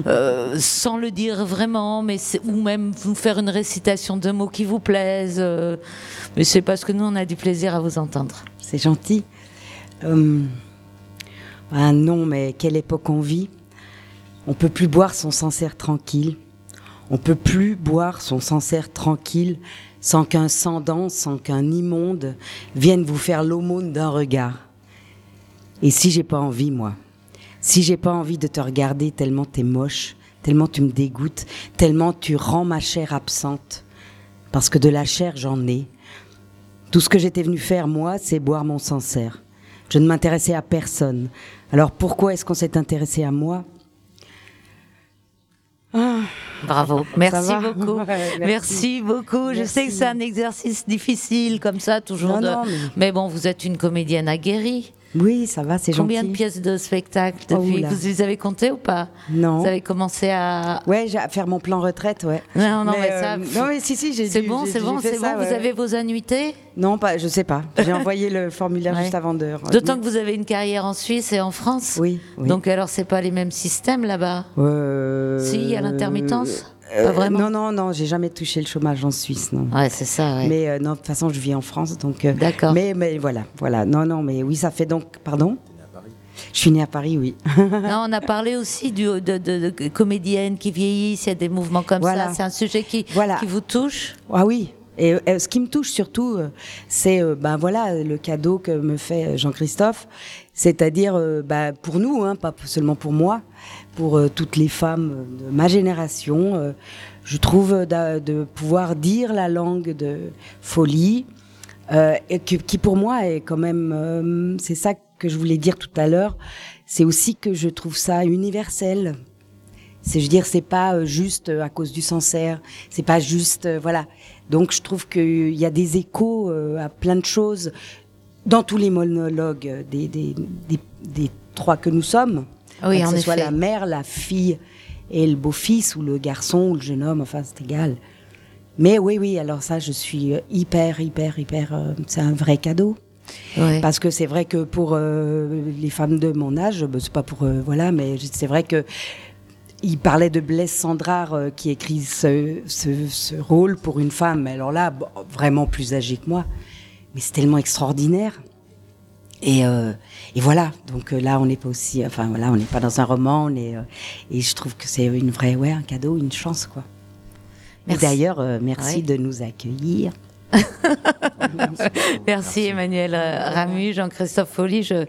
euh, sans le dire vraiment, mais ou même vous faire une récitation de mots qui vous plaisent. euh, mais c'est parce que nous on a du plaisir à vous entendre. C'est gentil. Ah non, mais quelle époque on vit. On peut plus boire son Sancerre tranquille. On peut plus boire son Sancerre tranquille sans qu'un sans dents, sans qu'un immonde vienne vous faire l'aumône d'un regard. Et si j'ai pas envie, moi, si j'ai pas envie de te regarder tellement t'es moche, tellement tu me dégoûtes, tellement tu rends ma chair absente, parce que de la chair j'en ai, Tout ce que j'étais venu faire, moi, c'est boire mon Sancerre. Je ne m'intéressais à personne. Alors pourquoi est-ce qu'on s'est intéressé à moi? Bravo, merci beaucoup. Ouais, merci. merci. beaucoup. Je sais que c'est un exercice difficile comme ça, toujours. Non, de- non, mais... mais- bon, vous êtes une comédienne aguerrie. Oui, ça va, c'est gentil. Combien de pièces de spectacle Oh, depuis. Vous les avez comptées ou pas? Non. Vous avez commencé à. Ouais, à faire mon plan retraite, ouais. Non, non, mais, euh, ça. non, mais si, si, j'ai C'est bon, c'est bon, c'est ça, bon. ouais. Vous avez vos annuités? Non, pas, je sais pas. J'ai envoyé le formulaire Ouais. juste avant de. D'autant que vous avez une carrière en Suisse et en France. Oui. oui. Donc alors, c'est pas les mêmes systèmes là-bas? Euh, Si, il y a l'intermittence? euh, Pas vraiment Non, non, non, j'ai jamais touché le chômage en Suisse, non. Ouais, c'est ça. ouais. Mais euh, non, de toute façon, je vis en France, donc. euh, D'accord. Mais, mais voilà, voilà. Non, non, mais oui, ça fait donc. Pardon? Je suis née à Paris, oui. Non, on a parlé aussi du, de, de- de comédiennes qui vieillissent, il y a des mouvements comme Voilà. ça. C'est un sujet qui, Voilà. qui vous touche? Ah oui. Et euh, ce qui me touche surtout, euh, c'est euh, ben voilà le cadeau que me fait euh, Jean-Christophe, c'est-à-dire euh, bah, pour nous, hein, pas seulement pour moi, pour euh, toutes les femmes de ma génération, euh, je trouve euh, de pouvoir dire la langue de folie, qui pour moi est quand même, c'est ça que je voulais dire tout à l'heure, c'est aussi que je trouve ça universel. C'est, je veux dire, c'est pas juste à cause du Sancerre, c'est pas juste, voilà. Donc, je trouve qu'il y a des échos à plein de choses dans tous les monologues des trois que nous sommes. Oui, que en ce soit la mère, la fille et le beau-fils, ou le garçon, ou le jeune homme, enfin, c'est égal. Mais oui, oui, alors ça, je suis euh, hyper, hyper, hyper. euh, c'est un vrai cadeau. Ouais. Parce que c'est vrai que pour euh, les femmes de mon âge, bah, c'est pas pour euh, voilà, mais c'est vrai que il parlait de Blaise Sandrard euh, qui écrit ce, ce, ce rôle pour une femme. Alors là, bon, vraiment plus âgée que moi, mais c'est tellement extraordinaire. Et, euh, et voilà, donc euh, là on n'est pas aussi, enfin voilà, on n'est pas dans un roman, on est, euh, et je trouve que c'est une vraie, ouais, un cadeau, une chance quoi. Merci. Et d'ailleurs, euh, merci Ouais. de nous accueillir. Merci Emmanuel euh, Ramu, Jean-Christophe Folly. Je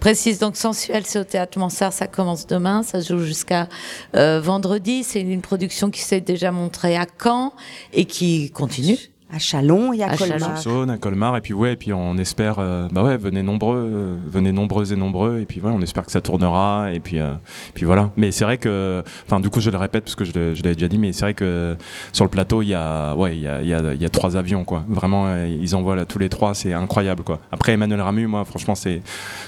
précise donc Sensuel, c'est au Théâtre Mansart, ça commence demain, ça se joue jusqu'à euh, vendredi. C'est une production qui s'est déjà montrée à Caen et qui continue. À Chalon et à, À Colmar. Chalon. Saône, à Colmar, et puis ouais, et puis on espère, euh, bah ouais, venez nombreux, euh, venez nombreuses et nombreux, et puis ouais, on espère que ça tournera, et puis, euh, puis voilà. Mais c'est vrai que, enfin, du coup, je le répète parce que je l'avais déjà dit, mais c'est vrai que sur le plateau, il y a, ouais, il y a, il y a, il y a trois avions, quoi. Vraiment, euh, ils envoient là tous les trois, c'est incroyable, quoi. Après, Emmanuel Ramu, moi, franchement, c'est,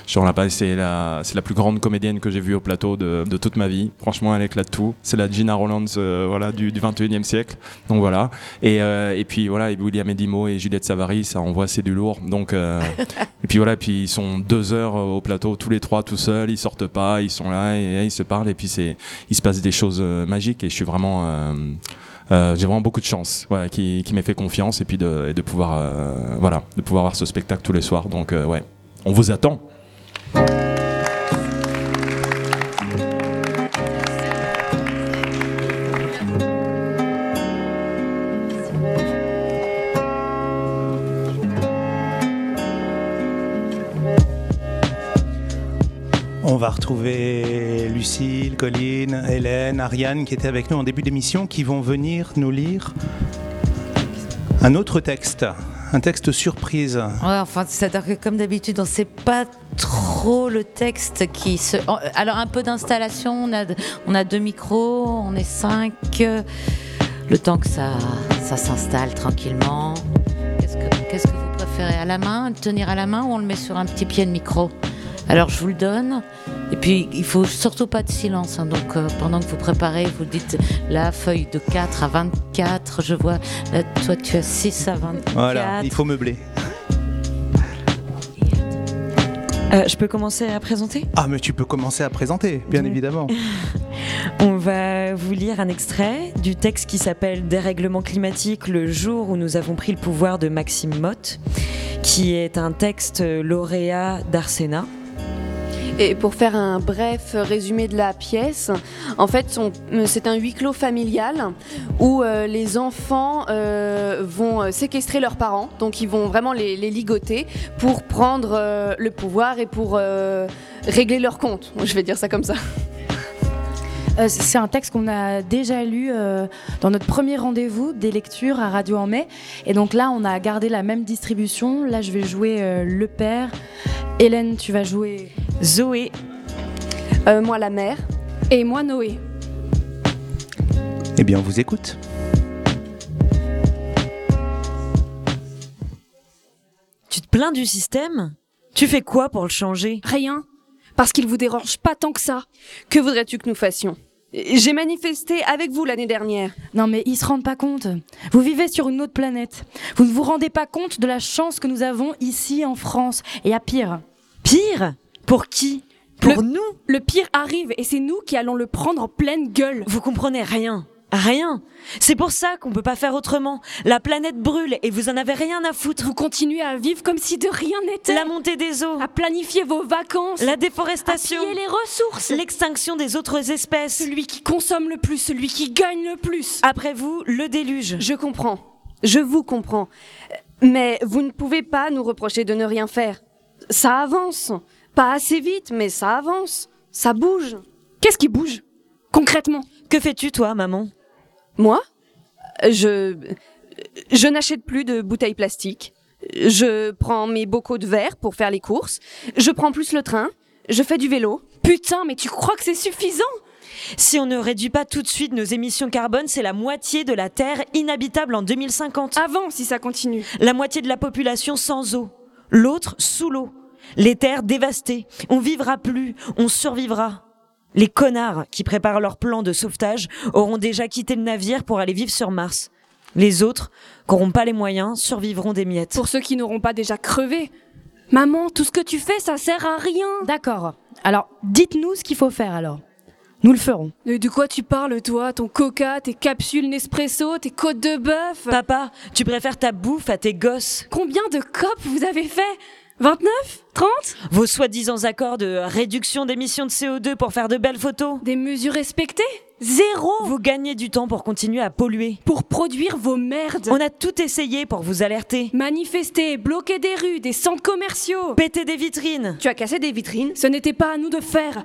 je la pas, c'est la, c'est la plus grande comédienne que j'ai vue au plateau de, de toute ma vie. Franchement, elle éclate tout. C'est la Gina Rollins, euh, voilà, du, du 21e siècle. Donc voilà. Et, euh, et puis voilà, et William Edimo et Juliette Savary, ça envoie, c'est du lourd. Donc, euh, et puis voilà, puis ils sont deux heures euh, au plateau, tous les trois tout seuls, ils sortent pas, ils sont là et, et ils se parlent, et puis c'est, il se passe des choses euh, magiques, et je suis vraiment, euh, j'ai vraiment beaucoup de chance, voilà, qui, qui m'ait fait confiance, et puis de, et de pouvoir, euh, voilà, de pouvoir voir ce spectacle tous les soirs. Donc, euh, ouais, on vous attend. On va retrouver Lucille, Colline, Hélène, Ariane qui étaient avec nous en début d'émission qui vont venir nous lire un autre texte, un texte surprise. Ouais, enfin, c'est-à-dire que comme d'habitude, on ne sait pas trop le texte qui se. en- Alors, un peu d'installation, on a, deux micros, on est cinq. euh, Le temps que ça, ça s'installe tranquillement. Qu'est-ce que, qu'est-ce que vous préférez À la main, tenir à la main ou on le met sur un petit pied de micro? Alors, je vous le donne. Et puis, il faut surtout pas de silence. hein. donc, euh, pendant que vous préparez, vous dites la feuille de 4 à 24. Je vois, là, toi, tu as 6 à 24. Voilà, il faut meubler. Euh, je peux commencer à présenter? Ah, mais tu peux commencer à présenter, bien évidemment. On va vous lire un extrait du texte qui s'appelle Dérèglement climatique, le jour où nous avons pris le pouvoir de Maxime Mott, qui est un texte lauréat d'Arsena. Et pour faire un bref résumé de la pièce, en fait, c'est un huis clos familial où euh, les enfants euh, vont séquestrer leurs parents, donc ils vont vraiment les, ligoter pour prendre euh, le pouvoir et pour régler leurs comptes. Je vais dire ça comme ça. C'est un texte qu'on a déjà lu dans notre premier rendez-vous des lectures à Radio en mai. Et donc là, on a gardé la même distribution. Là, je vais jouer le père. Hélène, tu vas jouer Zoé. moi, la mère. Et moi, Noé. Eh bien, on vous écoute. Tu te plains du système? Tu fais quoi pour le changer? Rien. Parce qu'il vous dérange pas tant que ça. Que voudrais-tu que nous fassions? J'ai manifesté avec vous l'année dernière. Non mais ils se rendent pas compte. Vous vivez sur une autre planète. Vous ne vous rendez pas compte de la chance que nous avons ici en France. Et à pire. Pire? Pour qui Pour nous Le pire arrive et c'est nous qui allons le prendre en pleine gueule. Vous comprenez rien. Rien. C'est pour ça qu'on peut pas faire autrement. La planète brûle et vous en avez rien à foutre. Vous continuez à vivre comme si de rien n'était. La montée des eaux. À planifier vos vacances. La déforestation. À piller les ressources. L'extinction des autres espèces. Celui qui consomme le plus, celui qui gagne le plus. Après vous, le déluge. Je comprends. Je vous comprends. Mais vous ne pouvez pas nous reprocher de ne rien faire. Ça avance. Pas assez vite, mais ça avance. Ça bouge. Qu'est-ce qui bouge Concrètement? Que fais-tu, toi, maman? Moi, je, je n'achète plus de bouteilles plastiques. Je prends mes bocaux de verre pour faire les courses. Je prends plus le train. Je fais du vélo. Putain, mais tu crois que c'est suffisant? Si on ne réduit pas tout de suite nos émissions carbone, c'est la moitié de la Terre inhabitable en 2050. Avant, si ça continue. La moitié de la population sans eau. L'autre sous l'eau. Les terres dévastées. On vivra plus. On survivra. Les connards qui préparent leur plan de sauvetage auront déjà quitté le navire pour aller vivre sur Mars. Les autres, qui n'auront pas les moyens, survivront des miettes. Pour ceux qui n'auront pas déjà crevé. Maman, tout ce que tu fais, ça sert à rien. D'accord. Alors, dites-nous ce qu'il faut faire alors. Nous le ferons. de quoi tu parles, toi? Ton coca, tes capsules Nespresso, tes côtes de bœuf? Papa, tu préfères ta bouffe à tes gosses. Combien de copes vous avez fait? 29 30 Vos soi-disant accords de réduction d'émissions de CO2 pour faire de belles photos Des mesures respectées? Zéro Vous gagnez du temps pour continuer à polluer. Pour produire vos merdes. On a tout essayé pour vous alerter. Manifester, bloquer des rues, des centres commerciaux. Péter des vitrines. Tu as cassé des vitrines? Ce n'était pas à nous de faire.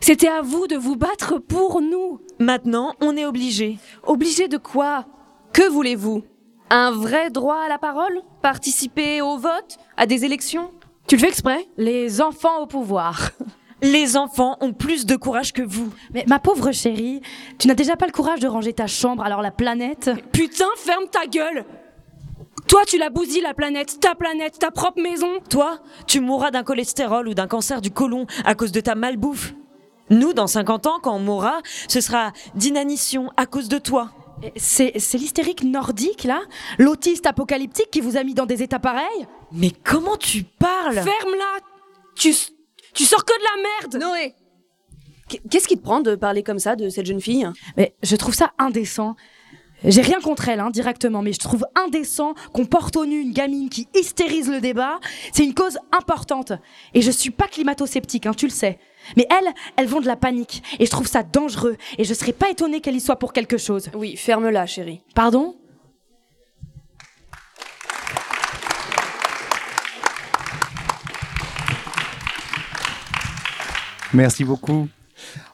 C'était à vous de vous battre pour nous. Maintenant, on est obligé. Obligé de quoi? Que voulez-vous? Un vrai droit à la parole? Participer au vote? À des élections? Tu le fais exprès? Les enfants au pouvoir. Les enfants ont plus de courage que vous. Mais ma pauvre chérie, tu n'as déjà pas le courage de ranger ta chambre, alors la planète? Putain, ferme ta gueule Toi, tu la bousilles la planète, ta planète, ta propre maison. Toi, tu mourras d'un cholestérol ou d'un cancer du côlon à cause de ta malbouffe. Nous, dans 50 ans, quand on mourra, ce sera d'inanition à cause de toi. C'est, l'hystérique nordique, là L'autiste apocalyptique qui vous a mis dans des états pareils Mais comment tu parles? Ferme-la tu, tu sors que de la merde Noé Qu'est-ce qui te prend de parler comme ça de cette jeune fille? Mais je trouve ça indécent. J'ai rien contre elle, hein, directement, mais je trouve indécent qu'on porte au nu une gamine qui hystérise le débat. C'est une cause importante. Et je suis pas climato-sceptique, hein, tu le sais. Mais elles, elles vont de la panique. Et je trouve ça dangereux. Et je serais pas étonnée qu'elle y soit pour quelque chose. Oui, ferme-la, chérie. Pardon? Merci beaucoup.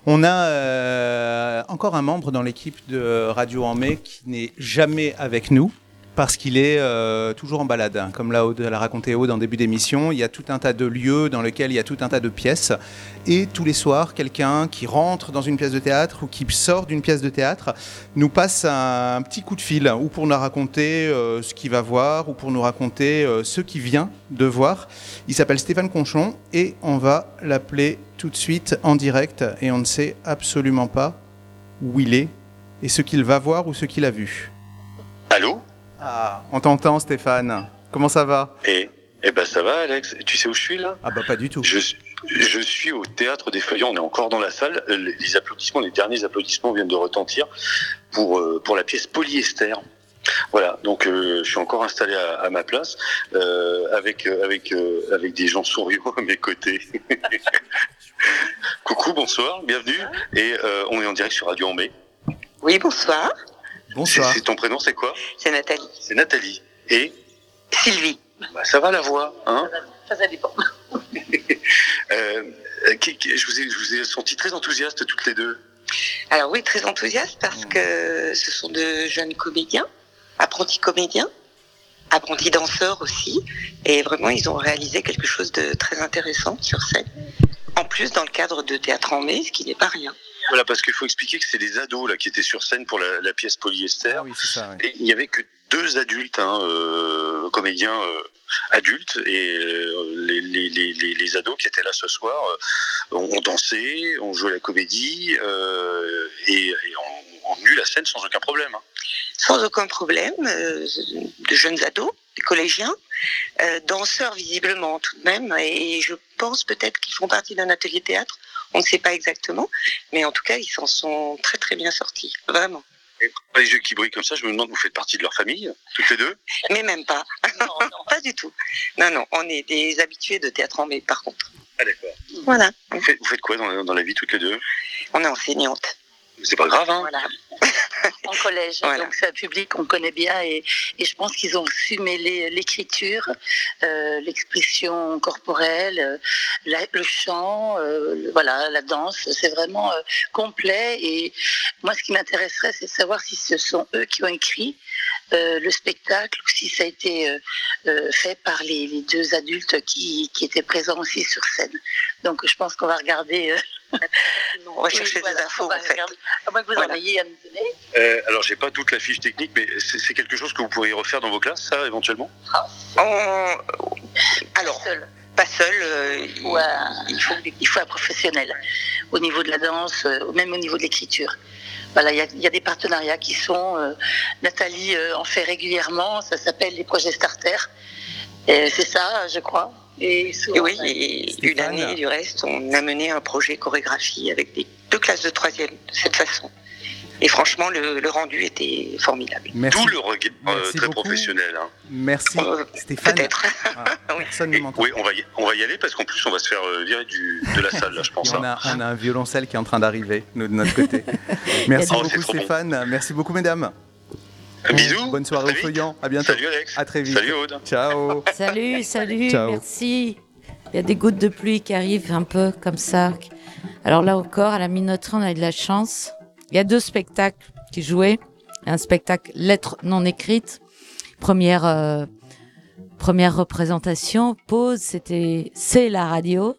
On a euh, encore un membre dans l'équipe de Radio en mai qui n'est jamais avec nous parce qu'il est euh, toujours en balade. Hein. Comme l'a, raconté Aude en début d'émission, il y a tout un tas de lieux dans lesquels il y a tout un tas de pièces. Et tous les soirs, quelqu'un qui rentre dans une pièce de théâtre ou qui sort d'une pièce de théâtre nous passe un, petit coup de fil, ou pour nous raconter euh, ce qu'il va voir, ou pour nous raconter euh, ce qu'il vient de voir. Il s'appelle Stéphane Conchon et on va l'appeler tout de suite en direct. Et on ne sait absolument pas où il est et ce qu'il va voir ou ce qu'il a vu. Allô? Ah, on t'entend Stéphane. Comment ça va? Eh, eh ben ça va Alex. Tu sais où je suis là? Ah bah pas du tout. Je, je suis au théâtre des Feuillants. On est encore dans la salle. Les applaudissements, les derniers applaudissements viennent de retentir pour euh, pour la pièce Polyester. Voilà, donc euh, je suis encore installé à, ma place euh, avec avec avec des gens souriants à mes côtés. Coucou, bonsoir, bienvenue et on est en direct sur Radio Mai. Oui, bonsoir. Bonsoir. C'est ton prénom, c'est quoi? C'est Nathalie. C'est Nathalie. Et? Sylvie. Bah, ça va la voix, hein? Ça, ça dépend. euh, je, vous ai, je vous ai senti très enthousiastes toutes les deux. Alors oui, très enthousiaste parce que ce sont de jeunes comédiens, apprentis comédiens, apprentis danseurs aussi. Et vraiment, ils ont réalisé quelque chose de très intéressant sur scène. En plus, dans le cadre de Théâtre en mai, ce qui n'est pas rien. Voilà, parce qu'il faut expliquer que c'est des ados là qui étaient sur scène pour la, la pièce polyester. Ah oui, ça. Et il n'y avait que deux adultes, hein, euh, comédiens euh, adultes, et euh, les, les, les, les- les ados qui étaient là ce soir euh, ont, ont dansé, ont joué la comédie euh, et, et ont, ont eu la scène sans aucun problème. hein. Sans aucun problème, euh, de jeunes ados, des collégiens, euh, danseurs visiblement tout de même. Et je pense peut-être qu'ils font partie d'un atelier théâtre. On ne sait pas exactement, mais en tout cas, ils s'en sont très très bien sortis, vraiment. Et les yeux qui brillent comme ça, je me demande, vous faites partie de leur famille, toutes les deux? Mais même pas. Non, pas du tout. Non, non, on est des habitués de théâtre en mai, par contre. Ah d'accord. Voilà. Vous faites, vous faites quoi dans, dans la vie toutes les deux? On est enseignante. C'est pas grave, hein Voilà. En collège. Donc c'est un public qu'on connaît bien et, et je pense qu'ils ont su mêler l'écriture, euh, l'expression corporelle, euh, la- le chant, euh, voilà, la danse. C'est vraiment euh, complet. Et moi, ce qui m'intéresserait, c'est de savoir si ce sont eux qui ont écrit euh, le spectacle ou si ça a été euh, euh, fait par les, les deux adultes qui, qui étaient présents aussi sur scène. Donc je pense qu'on va regarder. On va chercher des infos, on va en fait. regarder. À moins que vous Voilà. en ayez à nous donner. Euh, alors, j'ai pas toute la fiche technique, mais c'est quelque chose que vous pourriez refaire dans vos classes, ça, éventuellement? On- Alors, pas seul. euh, Il faut, un, il, faut, il faut un professionnel au niveau de la danse, euh, même au niveau de l'écriture. Voilà, il y a, il y a des partenariats qui sont. euh, Nathalie euh, en fait régulièrement, ça s'appelle les projets Starter. C'est ça, je crois. Et oui, et une Stéphane. année du reste, on a mené un projet chorégraphie avec des, deux classes de troisième de cette façon. Et franchement, le, le rendu était formidable. Merci. D'où le regard euh, très beaucoup. professionnel. hein. Merci Stéphane. Ah, personne ne m'entend. Oui, on va, y, on va y aller parce qu'en plus, on va se faire euh, virer du, de la salle, là, je pense. On hein. a, on a un violoncelle qui est en train d'arriver, nous, de notre côté. Merci Oh, c'est beaucoup trop bon. Stéphane, merci beaucoup mesdames. Bisous. Bonne soirée au. Feuillant, à bientôt. Salut Alex. À très vite. Salut Aude. Ciao. Salut, salut, Ciao. merci. Il y a des gouttes de pluie qui arrivent un peu comme ça. Alors là encore, à la minoterie, on a eu de la chance. Il y a deux spectacles qui jouaient. Un spectacle Lettres non écrites. Première, euh, première représentation, pause, c'était C'est la radio.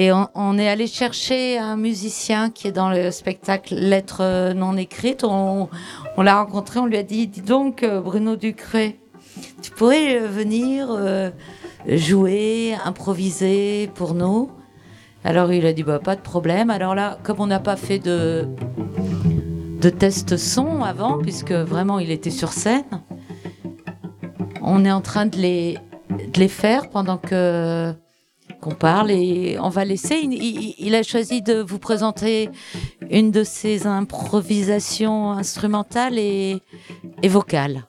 Et on, est allé chercher un musicien qui est dans le spectacle Lettres non écrites. On, l'a rencontré, on lui a dit, dis donc, euh, Bruno Ducré, tu pourrais euh, venir euh, jouer, improviser pour nous? Alors il a dit, bah, pas de problème. Alors là, comme on n'a pas fait de, test son avant, puisque vraiment il était sur scène, on est en train de les faire pendant que qu'on parle et on va laisser. Il, a choisi de vous présenter une de ses improvisations instrumentales et vocales.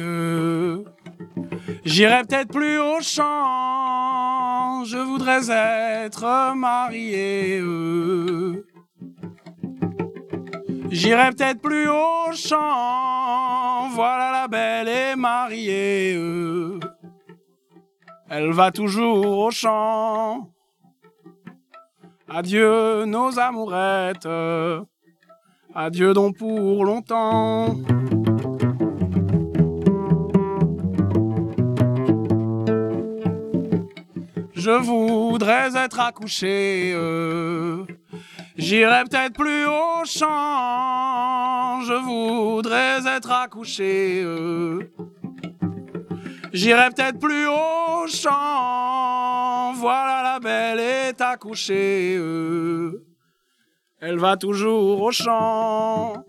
Euh. J'irai peut-être plus au champ. Je voudrais être marié. euh. J'irai peut-être plus au champ. Voilà la belle est mariée. euh. Elle va toujours au champ. Adieu nos amourettes. Adieu donc pour longtemps. Je voudrais être accouché. euh, J'irai peut-être plus au champ, je voudrais être accouché. J'irai peut-être plus au champ, voilà la belle est accouchée. Elle va toujours au champ.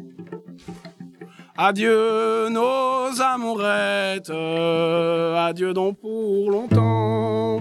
Adieu nos amourettes, adieu donc pour longtemps.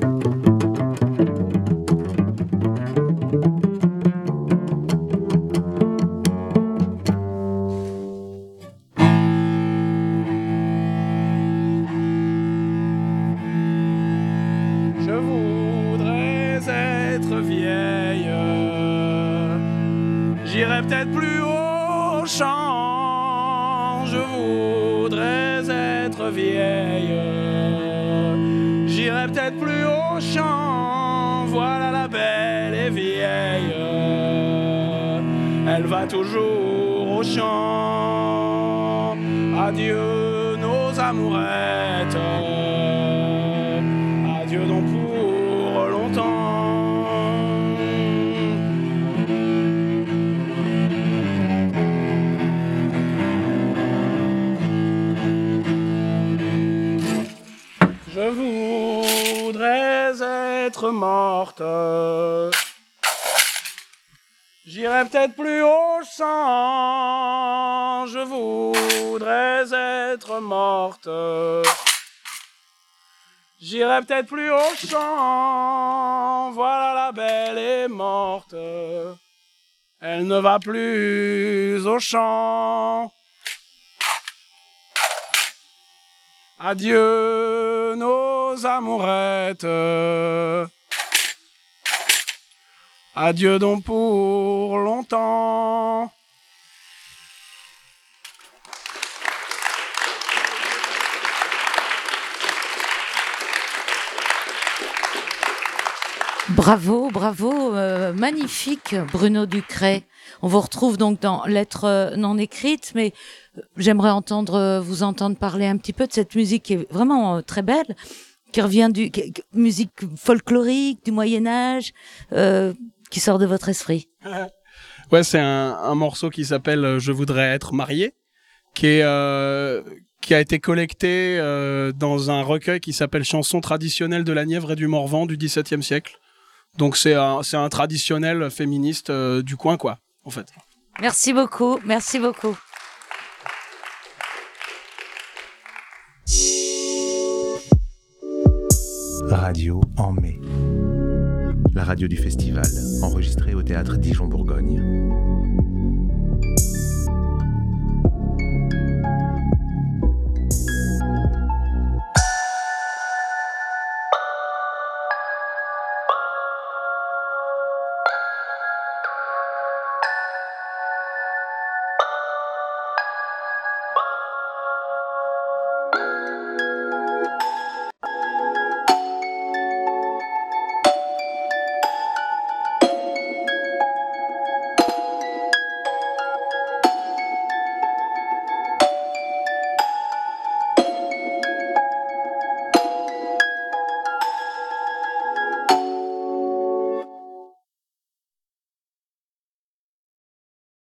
Peut-être plus au champ. Voilà la belle est morte. Elle ne va plus au champ. Adieu nos amourettes. Adieu donc pour longtemps. Bravo, bravo, euh, magnifique Bruno Ducret. On vous retrouve donc dans Lettres euh, non écrites, mais euh, j'aimerais entendre vous entendre parler un petit peu de cette musique qui est vraiment très belle, qui revient du qui- musique folklorique du Moyen Âge, qui sort de votre esprit. Ouais, c'est un, morceau qui s'appelle Je voudrais être marié, qui est qui a été collecté dans un recueil qui s'appelle Chansons traditionnelles de la Nièvre et du Morvan du XVIIe siècle. Donc c'est un c'est un traditionnel féministe euh, du coin quoi, en fait. Merci beaucoup, merci beaucoup. Radio en mai. La radio du festival, enregistrée au théâtre Dijon-Bourgogne.